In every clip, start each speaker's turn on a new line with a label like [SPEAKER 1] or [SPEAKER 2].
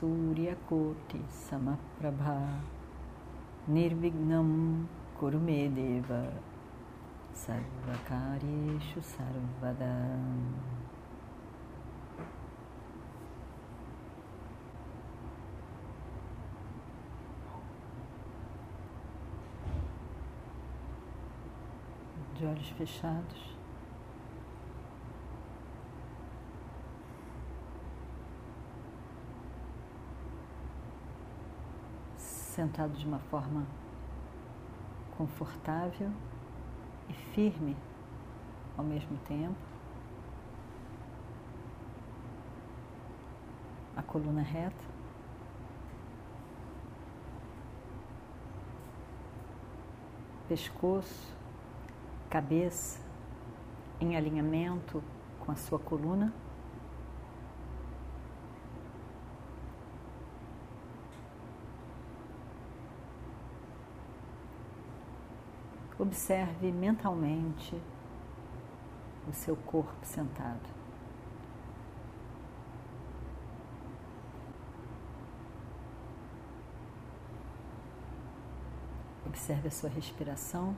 [SPEAKER 1] Suryakoti Samaprabha Nirvignam Kurumedeva Sarvakaryeshu Sarvada. De olhos fechados sentado de uma forma confortável e firme ao mesmo tempo. A coluna reta. Pescoço, cabeça em alinhamento com a sua coluna. Observe mentalmente o seu corpo sentado. Observe a sua respiração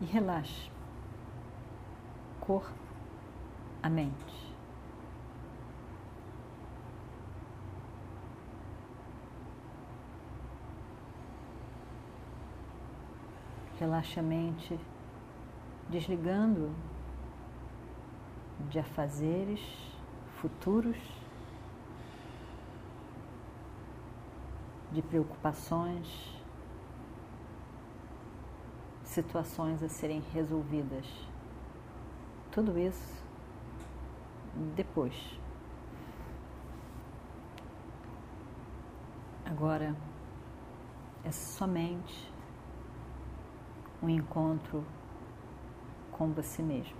[SPEAKER 1] e relaxe corpo, a mente. Relaxe a mente, desligando de afazeres futuros, de preocupações, situações a serem resolvidas. Tudo isso depois. Agora é somente um encontro com você mesmo.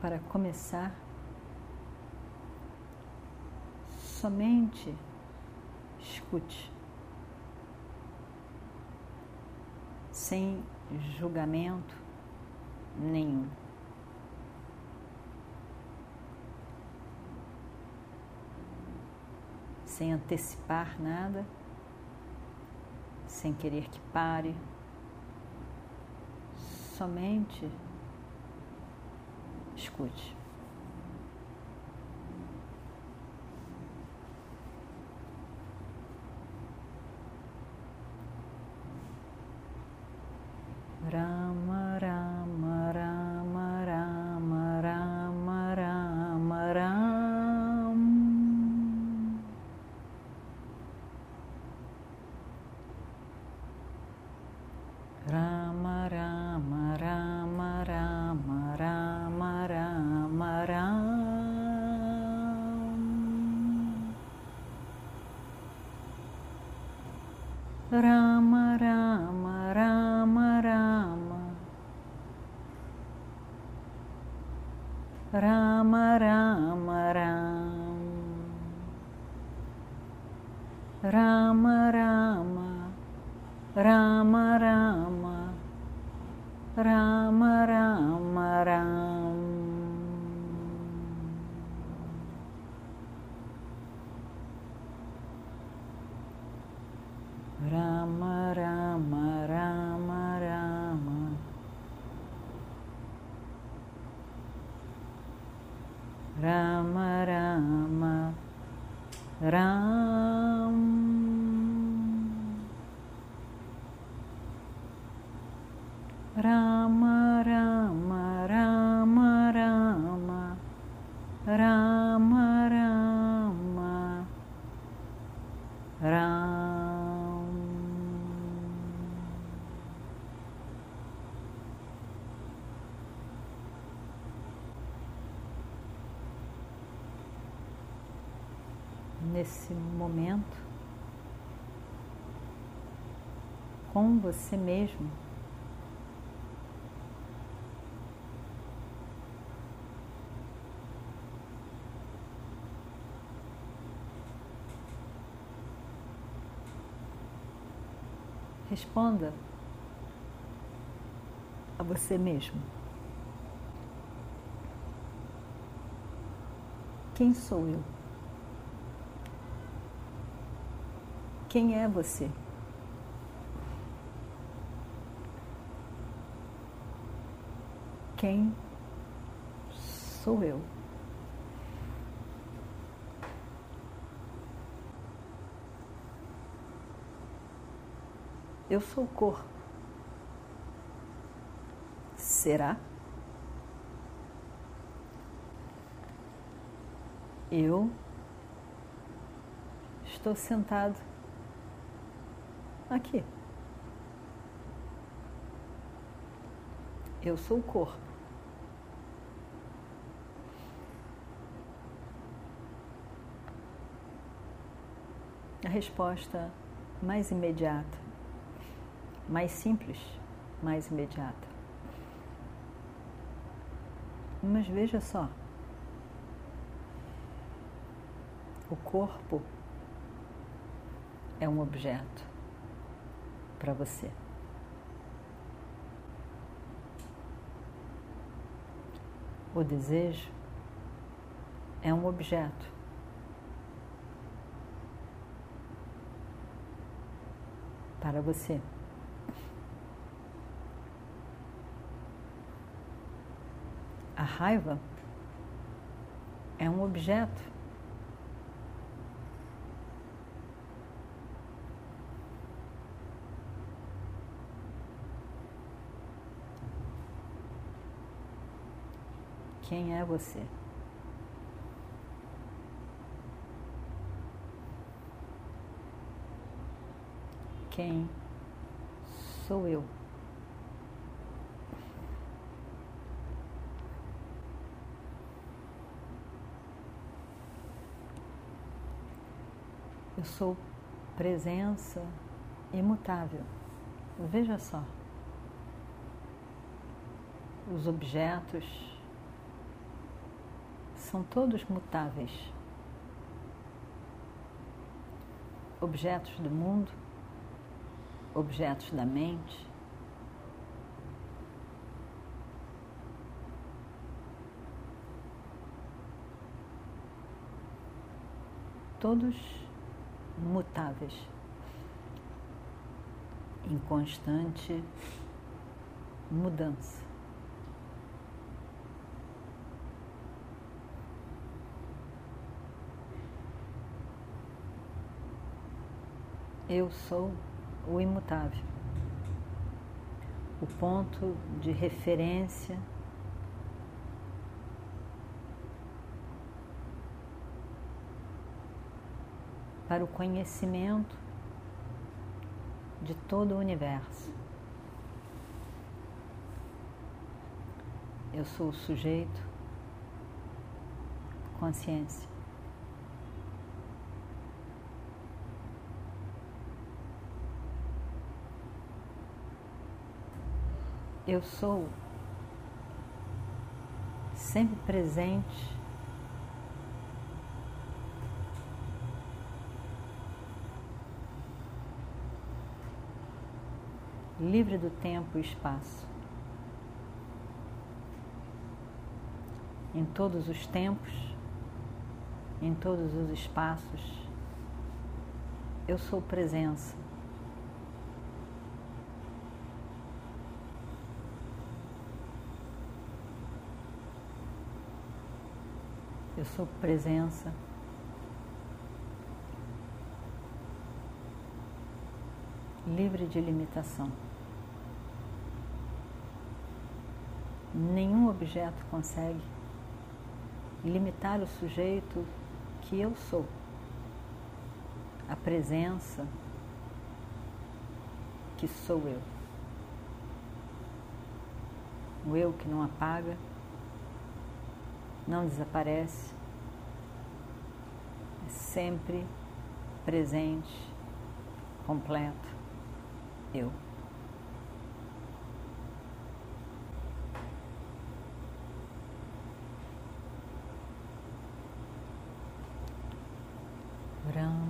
[SPEAKER 1] Para começar, somente escute. Sem julgamento nenhum. Sem antecipar nada, sem querer que pare, somente escute. Ram राम राम राम। Ram nesse momento com você mesmo. Responda a você mesmo. Quem sou eu? Quem é você? Quem sou eu? Eu sou cor. Será? Eu estou sentado aqui. Eu sou o corpo. A resposta mais imediata, mais simples, mais imediata. Mas veja só, o corpo é um objeto para você. O desejo é um objeto. Para você. A raiva é um objeto Quem é você? Quem sou eu? Eu sou presença imutável. Veja só. Os objetos são todos mutáveis. Objetos do mundo, objetos da mente, todos mutáveis, em constante mudança. Eu sou o imutável, o ponto de referência para o conhecimento de todo o universo. Eu sou o sujeito, consciência. Eu sou sempre presente. Livre do tempo e espaço. Em todos os tempos, em todos os espaços, eu sou presença. Eu sou presença. Livre de limitação. Nenhum objeto consegue limitar o sujeito que eu sou. A presença que sou eu. O eu que não apaga não desaparece, é sempre presente, completo, eu. Rama